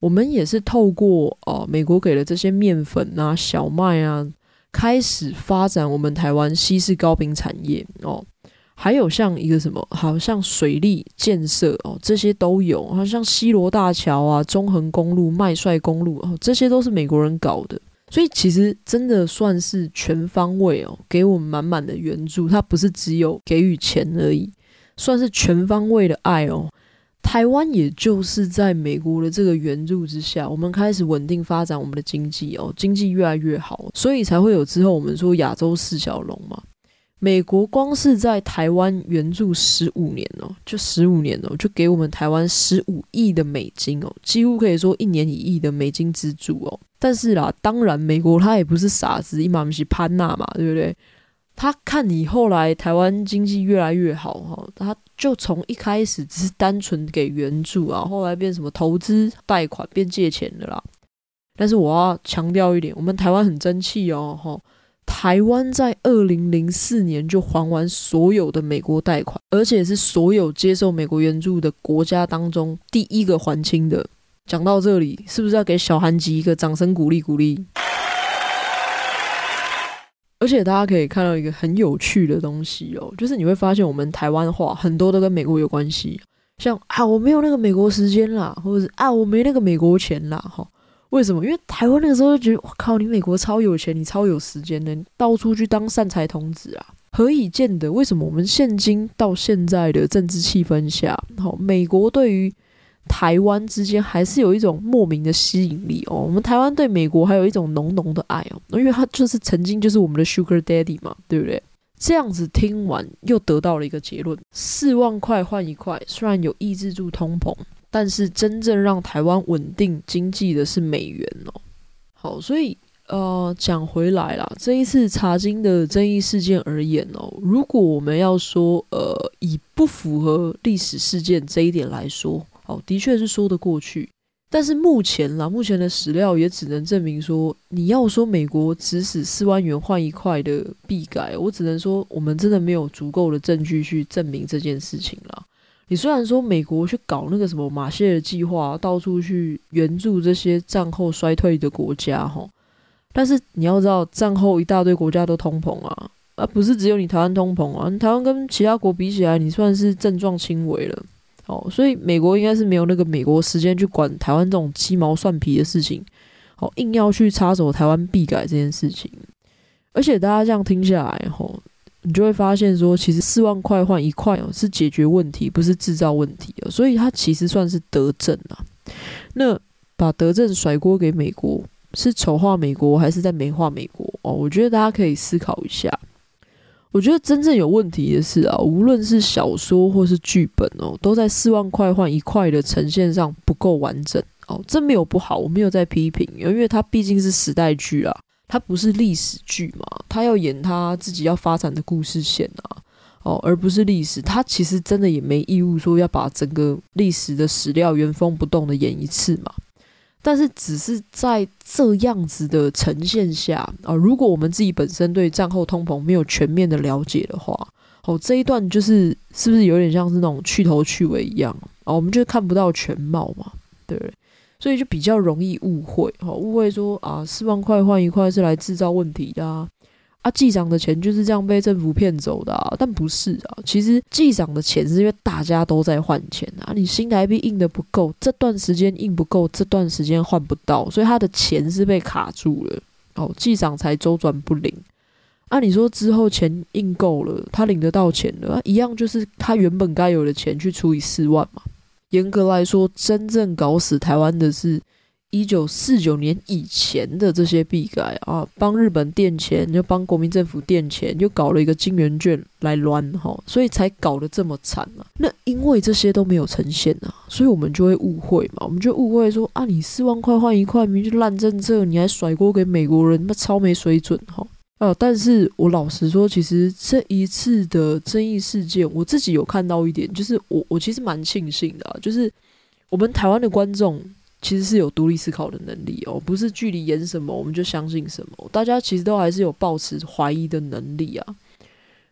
我们也是透过哦美国给的这些面粉啊、小麦啊，开始发展我们台湾西式糕饼产业哦。还有像一个什么，好像水利建设哦，这些都有，好像西罗大桥啊、中横公路、麦帅公路哦，这些都是美国人搞的。所以其实真的算是全方位哦，给我们满满的援助。它不是只有给予钱而已，算是全方位的爱哦。台湾也就是在美国的这个援助之下，我们开始稳定发展我们的经济哦，经济越来越好，所以才会有之后我们说亚洲四小龙嘛。美国光是在台湾援助十五年哦，就十五年哦，就给我们台湾十五亿的美金哦，几乎可以说一年一亿的美金资助哦。但是啦，当然美国他也不是傻子，一马不是潘娜嘛，对不对？他看你后来台湾经济越来越好哈，他就从一开始只是单纯给援助啊，后来变什么投资、贷款变借钱的啦。但是我要强调一点，我们台湾很争气哦，哈。台湾在二零零四年就还完所有的美国贷款，而且是所有接受美国援助的国家当中第一个还清的。讲到这里，是不是要给小韩吉一个掌声鼓励鼓励？而且大家可以看到一个很有趣的东西哦，就是你会发现我们台湾话很多都跟美国有关系，像啊我没有那个美国时间啦，或者是啊我没那个美国钱啦，哈。为什么？因为台湾那个时候就觉得，我靠，你美国超有钱，你超有时间的，你到处去当善财童子啊，何以见得？为什么我们现今到现在的政治气氛下，好，美国对于台湾之间还是有一种莫名的吸引力哦。我们台湾对美国还有一种浓浓的爱哦，因为他就是曾经就是我们的 Sugar Daddy 嘛，对不对？这样子听完又得到了一个结论：四万块换一块，虽然有抑制住通膨。但是真正让台湾稳定经济的是美元哦。好，所以呃讲回来啦，这一次茶金的争议事件而言哦，如果我们要说呃以不符合历史事件这一点来说，哦，的确是说得过去。但是目前啦，目前的史料也只能证明说，你要说美国指使四万元换一块的币改，我只能说我们真的没有足够的证据去证明这件事情啦。你虽然说美国去搞那个什么马歇尔计划，到处去援助这些战后衰退的国家，哈，但是你要知道，战后一大堆国家都通膨啊，而不是只有你台湾通膨啊。你台湾跟其他国比起来，你算是症状轻微了，哦，所以美国应该是没有那个美国时间去管台湾这种鸡毛蒜皮的事情，哦，硬要去插手台湾币改这件事情，而且大家这样听下来，吼。你就会发现说，其实四万块换一块哦，是解决问题，不是制造问题哦，所以它其实算是德政啊。那把德政甩锅给美国，是丑化美国还是在美化美国哦？我觉得大家可以思考一下。我觉得真正有问题的是啊，无论是小说或是剧本哦，都在四万块换一块的呈现上不够完整哦，这没有不好，我没有在批评，因为它毕竟是时代剧啊，它不是历史剧嘛，他要演他自己要发展的故事线啊，哦，而不是历史，他其实真的也没义务说要把整个历史的史料原封不动的演一次嘛。但是只是在这样子的呈现下啊，如果我们自己本身对战后通膨没有全面的了解的话，哦，这一段就是是不是有点像是那种去头去尾一样啊？我们就看不到全貌嘛，对不对？所以就比较容易误会，哦，误会说啊，四万块换一块是来制造问题的啊。啊，记长的钱就是这样被政府骗走的啊，但不是啊。其实记长的钱是因为大家都在换钱啊，你新台币印的不够，这段时间印不够，这段时间换不到，所以他的钱是被卡住了哦，记长才周转不灵。按、啊、你说之后钱印够了，他领得到钱了，啊、一样就是他原本该有的钱去除以四万嘛。严格来说，真正搞死台湾的是。一九四九年以前的这些币改啊，帮日本垫钱，又帮国民政府垫钱，又搞了一个金圆券来乱哈，所以才搞得这么惨啊。那因为这些都没有呈现啊，所以我们就会误会嘛，我们就误会说啊，你四万块换一块，明就烂政策，你还甩锅给美国人，那超没水准哈。啊，但是我老实说，其实这一次的争议事件，我自己有看到一点，就是我我其实蛮庆幸的，就是我们台湾的观众。其实是有独立思考的能力哦，不是剧里演什么我们就相信什么。大家其实都还是有抱持怀疑的能力啊。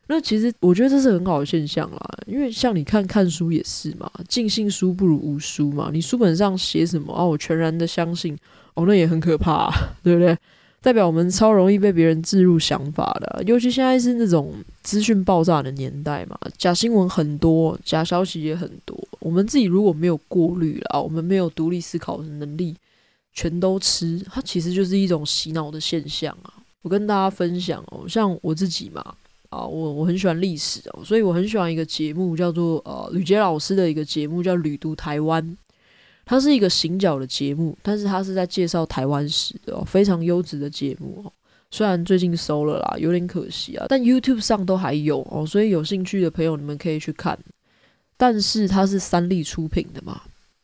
那其实我觉得这是很好的现象啦，因为像你看看书也是嘛，尽信书不如无书嘛。你书本上写什么啊，我全然的相信哦，那也很可怕，对不对？代表我们超容易被别人置入想法的，尤其现在是那种资讯爆炸的年代嘛，假新闻很多，假消息也很多。我们自己如果没有过滤了，我们没有独立思考的能力，全都吃，它其实就是一种洗脑的现象啊。我跟大家分享哦，像我自己嘛，啊，我我很喜欢历史哦，所以我很喜欢一个节目，叫做呃吕杰老师的一个节目，叫《旅读台湾》。它是一个行脚的节目，但是它是在介绍台湾史的哦，非常优质的节目哦。虽然最近收了啦，有点可惜啊，但 YouTube 上都还有哦，所以有兴趣的朋友你们可以去看。但是它是三立出品的嘛，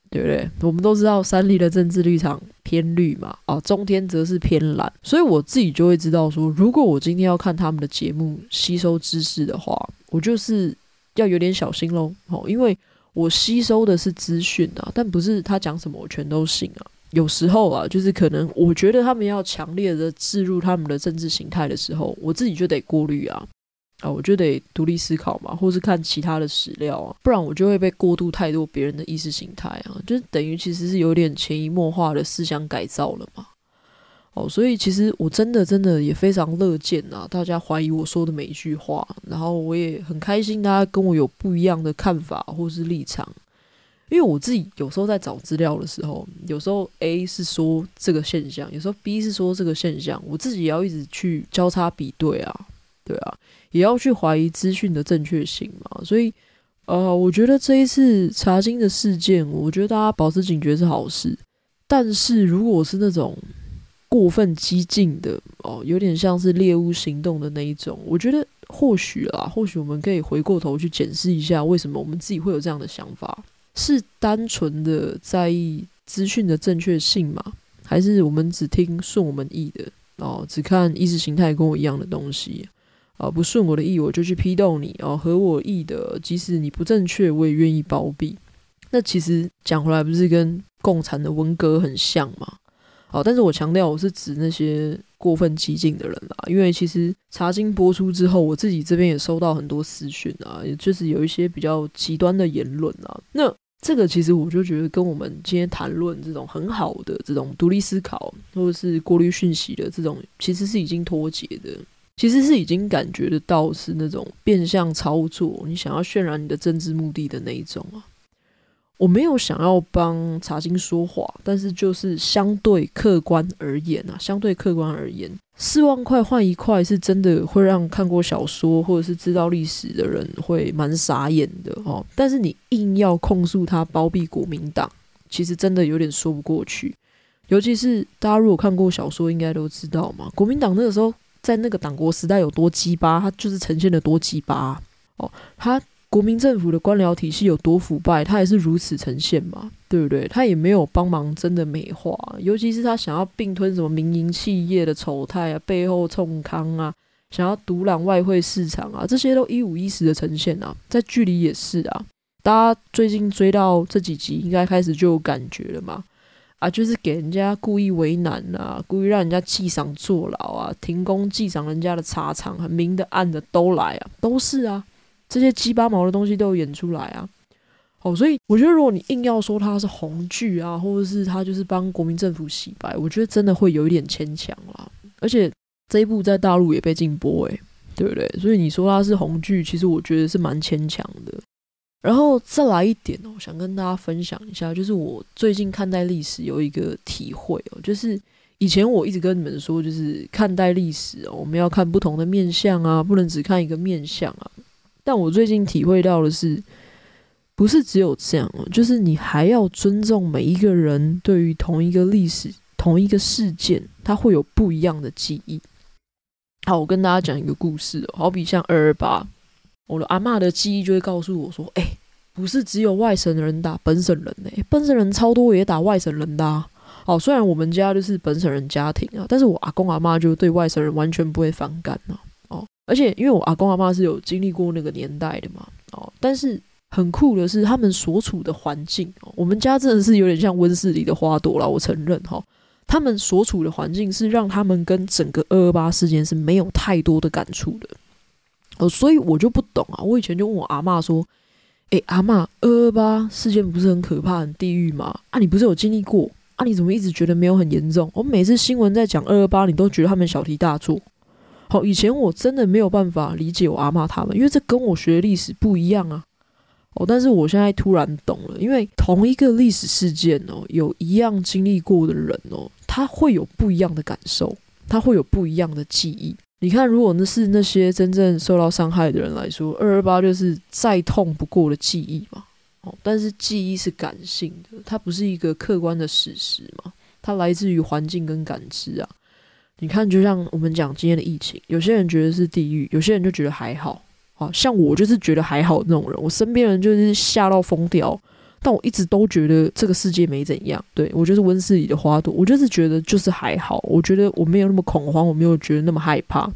对不对？我们都知道三立的政治立场偏绿嘛，啊，中天则是偏蓝，所以我自己就会知道说，如果我今天要看他们的节目吸收知识的话，我就是要有点小心喽，哦，因为。我吸收的是资讯啊，但不是他讲什么我全都信啊。有时候啊，就是可能我觉得他们要强烈的置入他们的政治形态的时候，我自己就得过滤啊，啊，我就得独立思考嘛，或是看其他的史料啊，不然我就会被过度太多别人的意识形态啊，就等于其实是有点潜移默化的思想改造了嘛。哦，所以其实我真的真的也非常乐见啊，大家怀疑我说的每一句话，然后我也很开心大家跟我有不一样的看法或是立场，因为我自己有时候在找资料的时候，有时候 A 是说这个现象，有时候 B 是说这个现象，我自己也要一直去交叉比对啊，对啊，也要去怀疑资讯的正确性嘛，所以呃，我觉得这一次查经的事件，我觉得大家保持警觉是好事，但是如果是那种。过分激进的哦，有点像是猎巫行动的那一种。我觉得或许啦，或许我们可以回过头去检视一下，为什么我们自己会有这样的想法？是单纯的在意资讯的正确性吗？还是我们只听顺我们意的哦？只看意识形态跟我一样的东西啊？不顺我的意，我就去批斗你哦。合我意的，即使你不正确，我也愿意包庇。那其实讲回来，不是跟共产的文革很像吗？好，但是我强调，我是指那些过分激进的人啦，因为其实查经播出之后，我自己这边也收到很多私讯啊，也就是有一些比较极端的言论啊。那这个其实我就觉得跟我们今天谈论这种很好的这种独立思考或者是过滤讯息的这种，其实是已经脱节的，其实是已经感觉得到是那种变相操作，你想要渲染你的政治目的的那一种啊。我没有想要帮查经说话，但是就是相对客观而言啊，相对客观而言，四万块换一块是真的会让看过小说或者是知道历史的人会蛮傻眼的哦。但是你硬要控诉他包庇国民党，其实真的有点说不过去。尤其是大家如果看过小说，应该都知道嘛，国民党那个时候在那个党国时代有多鸡巴，他就是呈现的多鸡巴哦，他。国民政府的官僚体系有多腐败，他也是如此呈现嘛，对不对？他也没有帮忙真的美化，尤其是他想要并吞什么民营企业的丑态啊，背后冲康啊，想要独揽外汇市场啊，这些都一五一十的呈现啊，在剧里也是啊。大家最近追到这几集，应该开始就有感觉了嘛？啊，就是给人家故意为难啊，故意让人家记赏坐牢啊，停工记赏人家的茶厂，明的暗的都来啊，都是啊。这些鸡巴毛的东西都有演出来啊！哦，所以我觉得，如果你硬要说它是红剧啊，或者是他就是帮国民政府洗白，我觉得真的会有一点牵强啦。而且这一部在大陆也被禁播，诶，对不对？所以你说它是红剧，其实我觉得是蛮牵强的。然后再来一点哦，想跟大家分享一下，就是我最近看待历史有一个体会哦，就是以前我一直跟你们说，就是看待历史哦，我们要看不同的面相啊，不能只看一个面相啊。但我最近体会到的是，不是只有这样哦，就是你还要尊重每一个人对于同一个历史、同一个事件，他会有不一样的记忆。好，我跟大家讲一个故事哦，好比像二二八，我的阿嬷的记忆就会告诉我说：“哎，不是只有外省人打本省人呢，本省人超多也打外省人的啊。”好，虽然我们家就是本省人家庭啊，但是我阿公阿嬷就对外省人完全不会反感啊。而且，因为我阿公阿妈是有经历过那个年代的嘛，哦，但是很酷的是，他们所处的环境，哦，我们家真的是有点像温室里的花朵啦，我承认哈，他们所处的环境是让他们跟整个二二八事件是没有太多的感触的，哦，所以我就不懂啊，我以前就问我阿妈说，诶，阿妈，二二八事件不是很可怕、很地狱吗？啊，你不是有经历过？啊，你怎么一直觉得没有很严重？我每次新闻在讲二二八，你都觉得他们小题大做。好，以前我真的没有办法理解我阿嬷他们，因为这跟我学历史不一样啊。哦，但是我现在突然懂了，因为同一个历史事件哦，有一样经历过的人哦，他会有不一样的感受，他会有不一样的记忆。你看，如果那是那些真正受到伤害的人来说，二二八就是再痛不过的记忆嘛。哦，但是记忆是感性的，它不是一个客观的事实嘛，它来自于环境跟感知啊。你看，就像我们讲今天的疫情，有些人觉得是地狱，有些人就觉得还好。好像我就是觉得还好那种人，我身边人就是吓到疯掉，但我一直都觉得这个世界没怎样。对，我就是温室里的花朵，我就是觉得就是还好，我觉得我没有那么恐慌，我没有觉得那么害怕。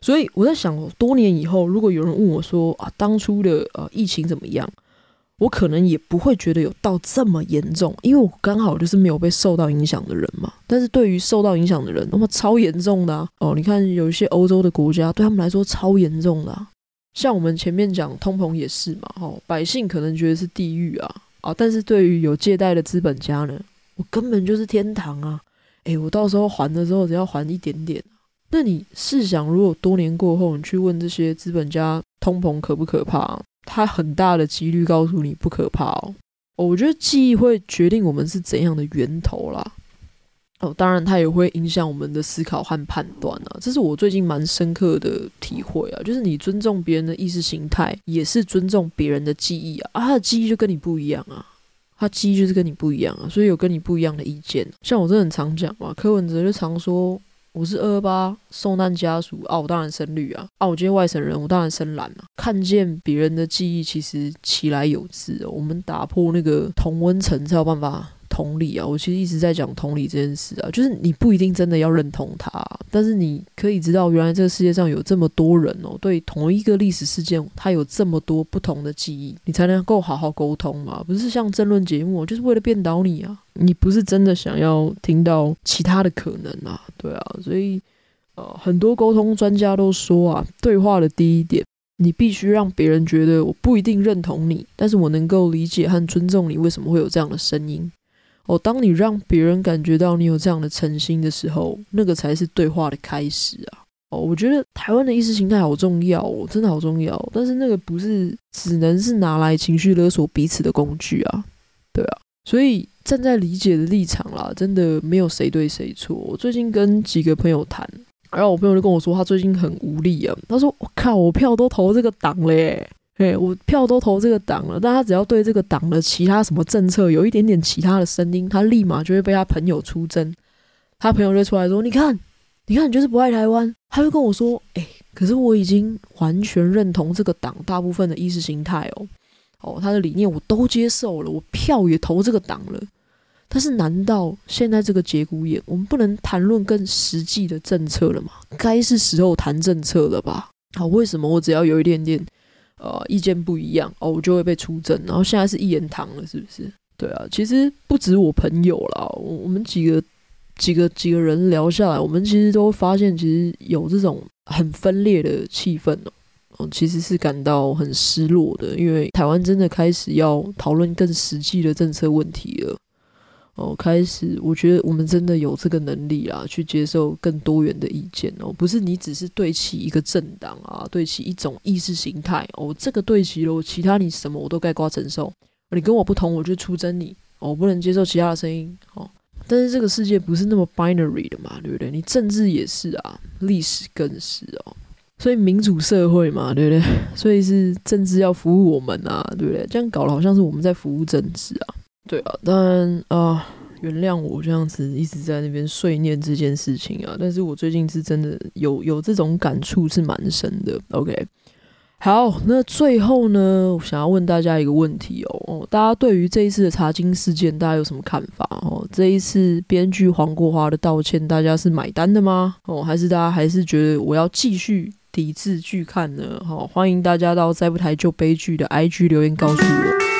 所以我在想，多年以后，如果有人问我说啊，当初的呃疫情怎么样？我可能也不会觉得有到这么严重，因为我刚好就是没有被受到影响的人嘛。但是对于受到影响的人，那么超严重的啊，哦，你看有一些欧洲的国家，对他们来说超严重的。像我们前面讲通膨也是嘛，哦，百姓可能觉得是地狱啊，啊，但是对于有借贷的资本家呢，我根本就是天堂啊。诶，我到时候还的时候只要还一点点。那你试想，如果多年过后，你去问这些资本家，通膨可不可怕？他很大的几率告诉你不可怕哦。哦，我觉得记忆会决定我们是怎样的源头啦。哦，当然它也会影响我们的思考和判断啊。这是我最近蛮深刻的体会啊。就是你尊重别人的意识形态，也是尊重别人的记忆啊。啊，他的记忆就跟你不一样啊，他记忆就是跟你不一样啊，所以有跟你不一样的意见。像我真的很常讲嘛，柯文哲就常说。我是二二八受难家属啊，我当然深绿啊，啊，我今天外省人，我当然深蓝啊。看见别人的记忆，其实起来有字哦。我们打破那个同温层才有办法。同理啊，我其实一直在讲同理这件事啊，就是你不一定真的要认同他，但是你可以知道，原来这个世界上有这么多人哦，对同一个历史事件，他有这么多不同的记忆，你才能够好好沟通嘛。不是像争论节目，就是为了辩倒你啊，你不是真的想要听到其他的可能啊，对啊，所以呃，很多沟通专家都说啊，对话的第一点，你必须让别人觉得我不一定认同你，但是我能够理解和尊重你为什么会有这样的声音。哦，当你让别人感觉到你有这样的诚心的时候，那个才是对话的开始啊！哦，我觉得台湾的意识形态好重要哦，真的好重要。但是那个不是只能是拿来情绪勒索彼此的工具啊，对啊。所以站在理解的立场啦，真的没有谁对谁错。我最近跟几个朋友谈，然后我朋友就跟我说，他最近很无力啊。他说：“我靠，我票都投这个党嘞。”对，我票都投这个党了，但他只要对这个党的其他什么政策有一点点其他的声音，他立马就会被他朋友出征。他朋友就出来说：“你看，你看你就是不爱台湾。他就跟我说，哎、可是我已经完全认同这个党大部分的意识形态哦，哦，他的理念我都接受了，我票也投这个党了。但是，难道现在这个节骨眼，我们不能谈论更实际的政策了吗？该是时候谈政策了吧？好，为什么我只要有一点点呃意见不一样哦，我就会被出征？然后现在是一言堂了，是不是？对啊，其实不止我朋友啦，我我们几个几个几个人聊下来，我们其实都发现，其实有这种很分裂的气氛哦。其实是感到很失落的，因为台湾真的开始要讨论更实际的政策问题了。哦，开始，我觉得我们真的有这个能力啊，去接受更多元的意见哦，不是你只是对齐一个政党啊，对齐一种意识形态哦，这个对齐了，其他你什么我都概括承受，你跟我不同，我就出征你哦，我不能接受其他的声音哦。但是这个世界不是那么 binary 的嘛，对不对？你政治也是啊，历史更是哦，所以民主社会嘛，对不对？所以是政治要服务我们啊，对不对？这样搞得好像是我们在服务政治啊。对啊，当然啊，原谅我这样子一直在那边碎念这件事情啊。但是我最近是真的有有这种感触，是蛮深的。OK，好，那最后呢，我想要问大家一个问题哦，哦，大家对于这一次的查金事件，大家有什么看法？哦，这一次编剧黄国华的道歉，大家是买单的吗？哦，还是大家还是觉得我要继续抵制拒看呢？好，欢迎大家到再不台就悲剧的 IG 留言告诉我。